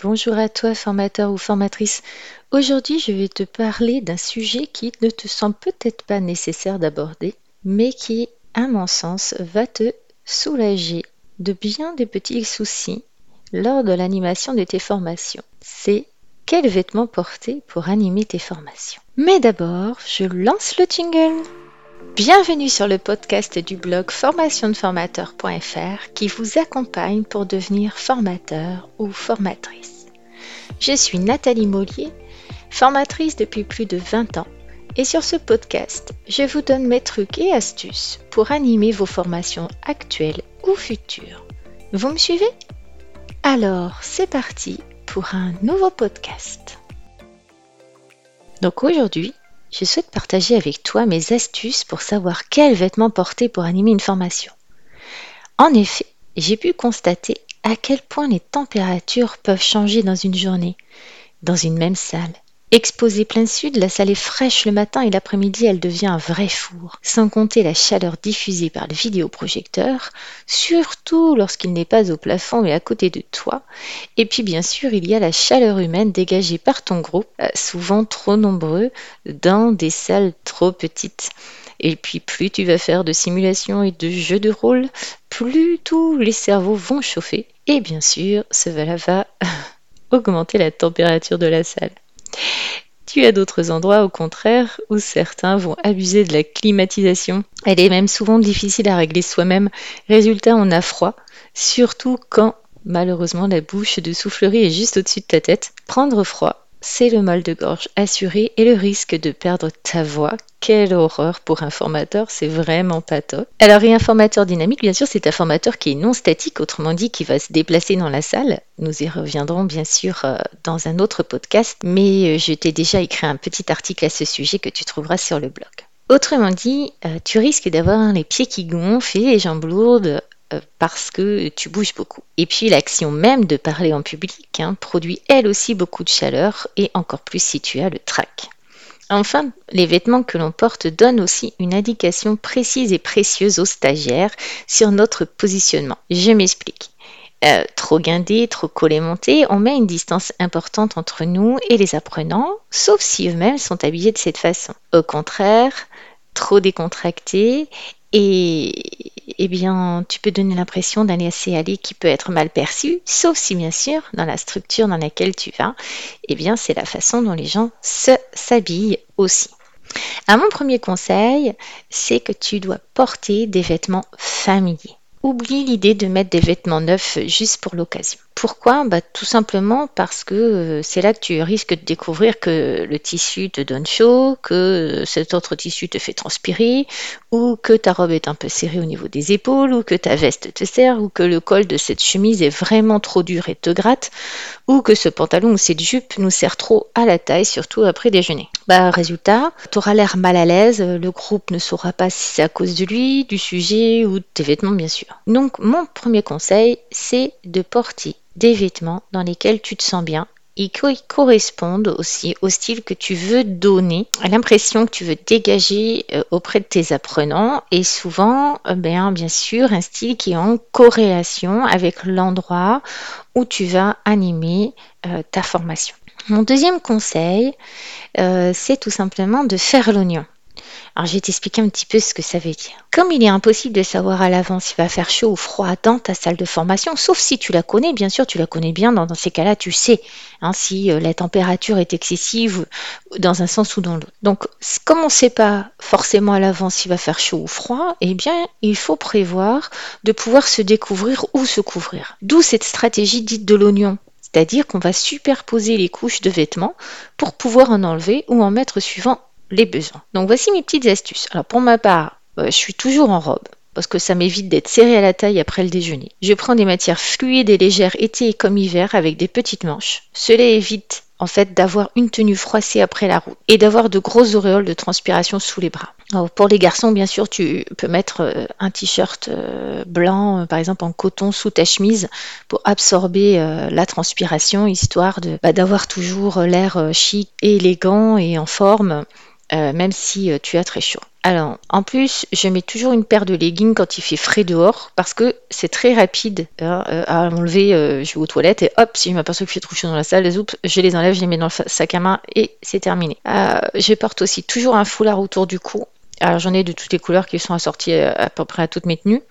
Bonjour à toi formateur ou formatrice. Aujourd'hui je vais te parler d'un sujet qui ne te semble peut-être pas nécessaire d'aborder, mais qui, à mon sens, va te soulager de bien des petits soucis lors de l'animation de tes formations. C'est quels vêtements porter pour animer tes formations. Mais d'abord, je lance le jingle. Bienvenue sur le podcast du blog formationdeformateur.fr qui vous accompagne pour devenir formateur ou formatrice. Je suis Nathalie Mollier, formatrice depuis plus de 20 ans et sur ce podcast, je vous donne mes trucs et astuces pour animer vos formations actuelles ou futures. Vous me suivez? Alors, c'est parti pour un nouveau podcast. Donc aujourd'hui, je souhaite partager avec toi mes astuces pour savoir quels vêtements porter pour animer une formation. En effet, j'ai pu constater à quel point les températures peuvent changer dans une journée, dans une même salle, Exposée plein sud, la salle est fraîche le matin et l'après-midi, elle devient un vrai four. Sans compter la chaleur diffusée par le vidéoprojecteur, surtout lorsqu'il n'est pas au plafond mais à côté de toi. Et puis bien sûr, il y a la chaleur humaine dégagée par ton groupe, euh, souvent trop nombreux, dans des salles trop petites. Et puis plus tu vas faire de simulations et de jeux de rôle, plus tous les cerveaux vont chauffer. Et bien sûr, cela va augmenter la température de la salle. Tu as d'autres endroits, au contraire, où certains vont abuser de la climatisation? Elle est même souvent difficile à régler soi-même. Résultat, on a froid, surtout quand, malheureusement, la bouche de soufflerie est juste au-dessus de ta tête. Prendre froid, c'est le mal de gorge assuré et le risque de perdre ta voix. Quelle horreur pour un formateur, c'est vraiment pas top. Alors, et un formateur dynamique, bien sûr, c'est un formateur qui est non statique, autrement dit, qui va se déplacer dans la salle. Nous y reviendrons bien sûr euh, dans un autre podcast, mais euh, je t'ai déjà écrit un petit article à ce sujet que tu trouveras sur le blog. Autrement dit, euh, tu risques d'avoir les pieds qui gonflent et les jambes lourdes parce que tu bouges beaucoup. Et puis l'action même de parler en public hein, produit elle aussi beaucoup de chaleur et encore plus si tu as le trac. Enfin, les vêtements que l'on porte donnent aussi une indication précise et précieuse aux stagiaires sur notre positionnement. Je m'explique. Euh, trop guindé, trop collé monté, on met une distance importante entre nous et les apprenants, sauf si eux-mêmes sont habillés de cette façon. Au contraire, trop décontracté et eh bien, tu peux donner l'impression d'un laisser-aller qui peut être mal perçu, sauf si bien sûr, dans la structure dans laquelle tu vas, eh bien, c'est la façon dont les gens se s'habillent aussi. À mon premier conseil, c'est que tu dois porter des vêtements familiers. Oublie l'idée de mettre des vêtements neufs juste pour l'occasion. Pourquoi? Bah, Tout simplement parce que euh, c'est là que tu risques de découvrir que le tissu te donne chaud, que cet autre tissu te fait transpirer, ou que ta robe est un peu serrée au niveau des épaules, ou que ta veste te serre, ou que le col de cette chemise est vraiment trop dur et te gratte, ou que ce pantalon ou cette jupe nous sert trop à la taille, surtout après déjeuner. Bah, résultat, tu auras l'air mal à l'aise, le groupe ne saura pas si c'est à cause de lui, du sujet ou de tes vêtements bien sûr. Donc mon premier conseil, c'est de porter des vêtements dans lesquels tu te sens bien et qui correspondent aussi au style que tu veux donner, à l'impression que tu veux dégager euh, auprès de tes apprenants et souvent, euh, bien, bien sûr, un style qui est en corrélation avec l'endroit où tu vas animer euh, ta formation. Mon deuxième conseil, c'est tout simplement de faire l'oignon. Alors je vais t'expliquer un petit peu ce que ça veut dire. Comme il est impossible de savoir à l'avance s'il va faire chaud ou froid dans ta salle de formation, sauf si tu la connais, bien sûr tu la connais bien, dans, ces cas-là tu sais hein, si euh, la température est excessive dans un sens ou dans l'autre. Donc comme on ne sait pas forcément à l'avance s'il va faire chaud ou froid, eh bien il faut prévoir de pouvoir se découvrir ou se couvrir. D'où cette stratégie dite de l'oignon c'est-à-dire qu'on va superposer les couches de vêtements pour pouvoir en enlever ou en mettre suivant les besoins. Donc voici mes petites astuces. Alors pour ma part, euh, je suis toujours en robe parce que ça m'évite d'être serré à la taille après le déjeuner. Je prends des matières fluides et légères été comme hiver avec des petites manches. Cela évite en fait d'avoir une tenue froissée après la route et d'avoir de grosses auréoles de transpiration sous les bras. pour les garçons, bien sûr, tu peux mettre euh, un t-shirt euh, blanc, par exemple en coton sous ta chemise pour absorber la transpiration, histoire bah, d'avoir toujours l'air chic et élégant et en forme euh, même si euh, tu as très chaud. Alors, en plus, je mets toujours une paire de leggings quand il fait frais dehors parce que c'est très rapide hein, euh, à enlever. je vais aux toilettes et hop, si je m'aperçois qu'il fait trop chaud dans la salle, je les enlève, je les mets dans le sac à main et c'est terminé. je porte aussi toujours un foulard autour du cou. Alors, j'en ai de toutes les couleurs qui sont assorties à peu près à toutes mes tenues.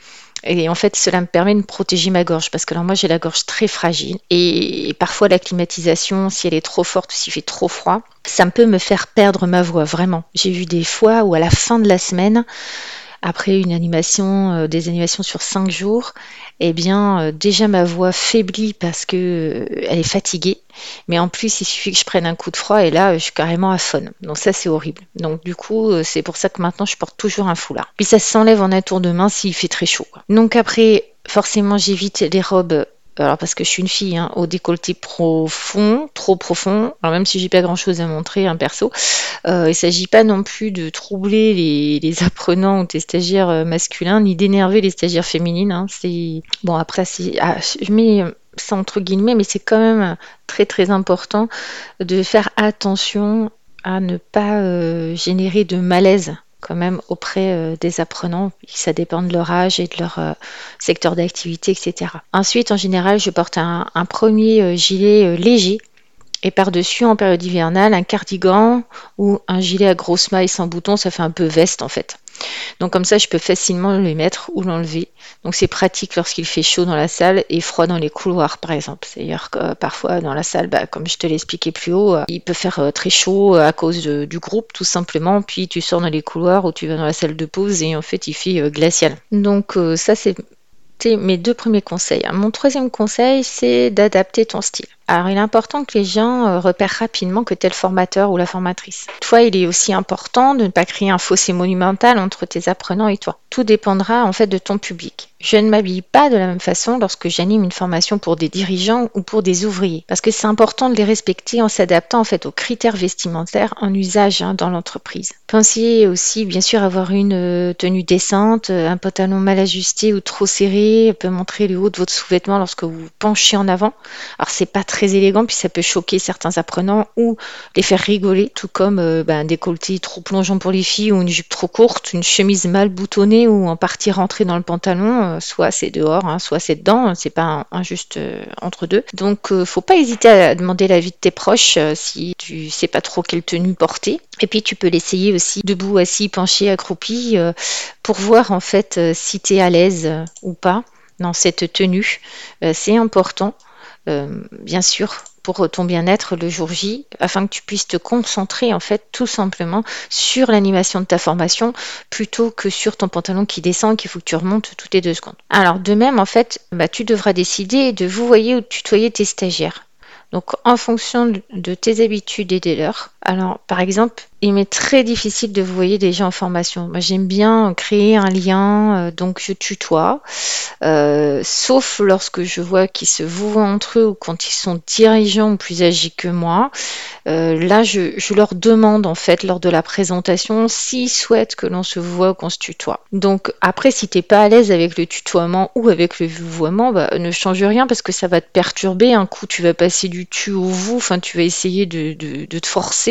Et en fait, cela me permet de protéger ma gorge parce que alors moi j'ai la gorge très fragile et parfois la climatisation, si elle est trop forte ou s'il fait trop froid, ça peut me faire perdre ma voix vraiment. J'ai vu des fois où à la fin de la semaine, après une animation, euh, des animations sur cinq jours, eh bien euh, déjà ma voix faiblit parce que euh, elle est fatiguée, mais en plus il suffit que je prenne un coup de froid et là je suis carrément à faune. Donc ça c'est horrible. Donc du coup c'est pour ça que maintenant je porte toujours un foulard. Puis ça s'enlève en un tour de main s'il fait très chaud. Donc après forcément j'évite les robes alors parce que je suis une fille hein, au décolleté profond, trop profond, alors même si j'ai pas grand chose à montrer, un perso, euh, il s'agit pas non plus de troubler les, apprenants ou les stagiaires euh, masculins, ni d'énerver les stagiaires féminines. Hein. c'est bon après ah, je mets ça entre guillemets, mais c'est quand même très très important de faire attention à ne pas euh, générer de malaise quand même auprès euh, des apprenants. Ça dépend de leur âge et de leur euh, secteur d'activité, etc. Ensuite, en général, je porte un, premier euh, gilet léger et par-dessus, en période hivernale, un cardigan ou un gilet à grosse maille sans bouton, ça fait un peu veste en fait. Donc comme ça, je peux facilement le mettre ou l'enlever. Donc c'est pratique lorsqu'il fait chaud dans la salle et froid dans les couloirs, par exemple. C'est-à-dire que euh, parfois dans la salle, bah, comme je te l'ai expliqué plus haut, euh, il peut faire euh, très chaud à cause du groupe, tout simplement. Puis tu sors dans les couloirs ou tu vas dans la salle de pause et en fait il fait glacial. Donc ça c'est mes deux premiers conseils. Mon troisième conseil, c'est d'adapter ton style. Alors, il est important que les gens euh, repèrent rapidement que tu es le formateur ou la formatrice. Toi, il est aussi important de ne pas créer un fossé monumental entre tes apprenants et toi. Tout dépendra en fait de ton public. Je ne m'habille pas de la même façon lorsque j'anime une formation pour des dirigeants ou pour des ouvriers, parce que c'est important de les respecter en s'adaptant en fait aux critères vestimentaires en usage hein, dans l'entreprise. Pensez aussi bien sûr avoir une euh, tenue décente, euh, un pantalon mal ajusté ou trop serré peut montrer le haut de votre sous-vêtement lorsque vous penchez en avant. Alors c'est pas très élégant puis ça peut choquer certains apprenants ou les faire rigoler, tout comme euh, ben, décolleté trop plongeant pour les filles ou une jupe trop courte, une chemise mal boutonnée ou en partie rentrée dans le pantalon euh, soit c'est dehors, hein, soit c'est dedans, c'est pas un, juste euh, entre deux. Donc euh, faut pas hésiter à demander l'avis de tes proches si tu sais pas trop quelle tenue porter. Et puis tu peux l'essayer aussi debout, assis, penché, accroupi, pour voir en fait si tu es à l'aise ou pas dans cette tenue. c'est important. Bien sûr, pour ton bien-être le jour J, afin que tu puisses te concentrer en fait tout simplement sur l'animation de ta formation plutôt que sur ton pantalon qui descend qu'il faut que tu remontes toutes les deux secondes. Alors de même en fait, bah, tu devras décider de vous voyer ou de tutoyer tes stagiaires. Donc en fonction de tes habitudes et des leurs. Alors par exemple, il m'est très difficile de vous voyer des gens en formation. Moi, j'aime bien créer un lien, euh, donc je tutoie, euh, sauf lorsque je vois qu'ils se vouent entre eux ou quand ils sont dirigeants ou plus âgés que moi. Euh, là, je, leur demande en fait lors de la présentation s'ils souhaitent que l'on se voit ou qu'on se tutoie. Donc après, si tu n'es pas à l'aise avec le tutoiement ou avec le vouvoiement, bah, ne change rien parce que ça va te perturber. Un coup, tu vas passer du tu au vous, enfin, tu vas essayer de te forcer,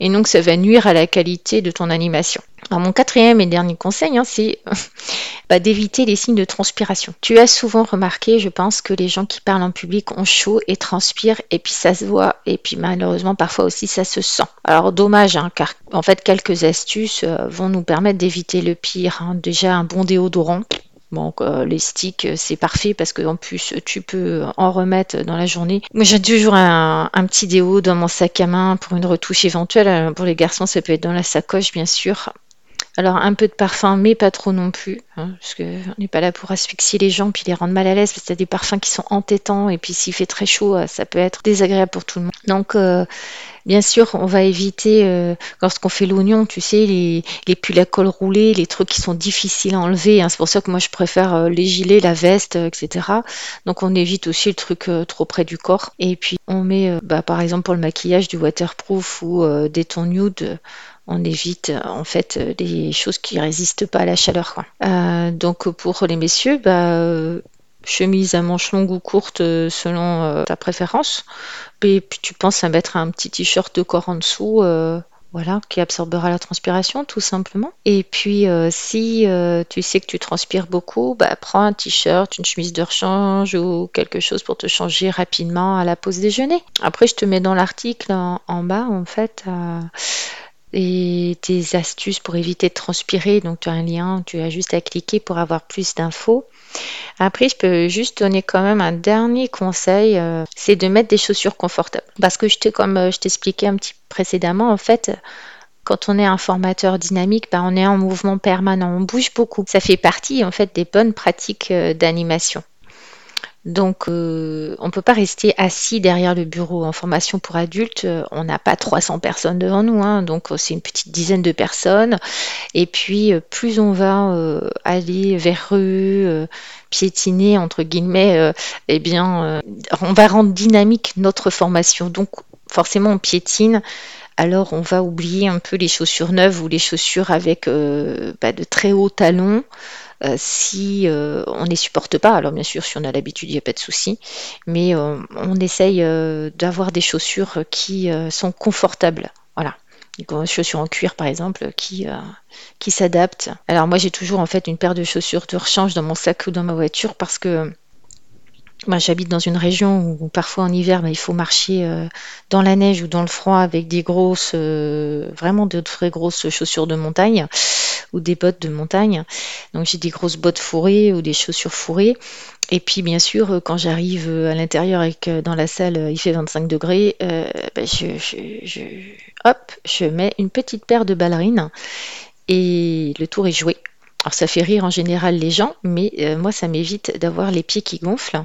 et donc ça va nuire à la qualité de ton animation. Alors mon quatrième et dernier conseil, hein, c'est bah, d'éviter les signes de transpiration. Tu as souvent remarqué, je pense, que les gens qui parlent en public ont chaud et transpirent, et puis ça se voit, et puis malheureusement parfois aussi ça se sent. Alors dommage, hein, car en fait quelques astuces euh, vont nous permettre d'éviter le pire. Hein. Déjà un bon déodorant, Bon, les sticks, euh, c'est parfait parce qu'en plus, tu peux en remettre dans la journée. Moi, j'ai toujours un, petit déo dans mon sac à main pour une retouche éventuelle. Pour les garçons, ça peut être dans la sacoche, bien sûr. Alors, un peu de parfum, mais pas trop non plus, hein, parce qu'on n'est pas là pour asphyxier les gens puis les rendre mal à l'aise, parce que y des parfums qui sont entêtants, et puis s'il fait très chaud, euh, ça peut être désagréable pour tout le monde. Donc, euh, Bien sûr, on va éviter, euh, lorsqu'on fait l'oignon, tu sais, les, pulls à col roulé, les trucs qui sont difficiles à enlever. Hein. C'est pour ça que moi, je préfère les gilets, la veste, etc. Donc, on évite aussi le truc trop près du corps. Et puis, on met, bah, par exemple, pour le maquillage, du waterproof ou des tons nude on évite en fait des choses qui résistent pas à la chaleur. donc pour les messieurs, bah, chemise à manches longues ou courtes euh, selon euh, ta préférence. Et puis tu penses à mettre un petit t-shirt de corps en dessous. Euh, voilà, qui absorbera la transpiration tout simplement. Et puis euh, si euh, tu sais que tu transpires beaucoup, bah, prends un t-shirt, une chemise de rechange ou quelque chose pour te changer rapidement à la pause déjeuner. Après, je te mets dans l'article en, bas en fait. Et tes astuces pour éviter de transpirer. Donc tu as un lien, tu as juste à cliquer pour avoir plus d'infos. Après, je peux juste donner quand même un dernier conseil, euh, c'est de mettre des chaussures confortables. Parce que je t'ai, comme euh, je t'expliquais un petit précédemment, en fait, quand on est un formateur dynamique, bah, on est en mouvement permanent, on bouge beaucoup. Ça fait partie en fait des bonnes pratiques euh, d'animation. Donc, euh, on ne peut pas rester assis derrière le bureau. En formation pour adultes, euh, on n'a pas 300 personnes devant nous, hein. donc euh, c'est une petite dizaine de personnes. Et puis, plus on va aller vers eux, piétiner, entre guillemets, eh bien, on va rendre dynamique notre formation. Donc, forcément, on piétine alors on va oublier un peu les chaussures neuves ou les chaussures avec bah, de très hauts talons. Euh, si euh, on ne les supporte pas, alors bien sûr, si on a l'habitude, il n'y a pas de souci, mais euh, on essaye d'avoir des chaussures qui sont confortables. Voilà. Des chaussures en cuir par exemple qui, qui s'adaptent. Alors moi j'ai toujours en fait une paire de chaussures de rechange dans mon sac ou dans ma voiture parce que moi, j'habite dans une région où parfois en hiver, bah, il faut marcher euh, dans la neige ou dans le froid avec des grosses, euh, vraiment de très grosses chaussures de montagne ou des bottes de montagne. Donc j'ai des grosses bottes fourrées ou des chaussures fourrées. Et puis bien sûr, quand j'arrive à l'intérieur et que dans la salle il fait 25 degrés, euh, bah, je, hop, je mets une petite paire de ballerines et le tour est joué. Alors ça fait rire en général les gens, mais euh, moi ça m'évite d'avoir les pieds qui gonflent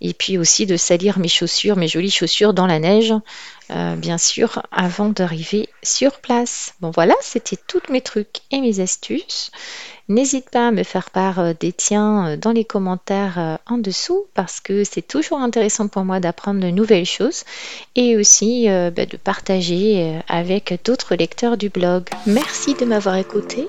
et puis aussi de salir mes chaussures, mes jolies chaussures dans la neige, euh, bien sûr, avant d'arriver sur place. Bon voilà, c'était tous mes trucs et mes astuces. N'hésite pas à me faire part euh, des tiens dans les commentaires en dessous parce que c'est toujours intéressant pour moi d'apprendre de nouvelles choses et aussi bah, de partager avec d'autres lecteurs du blog. Merci de m'avoir écouté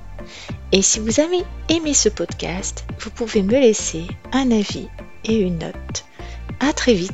Et si vous avez aimé ce podcast, vous pouvez me laisser un avis et une note. À très vite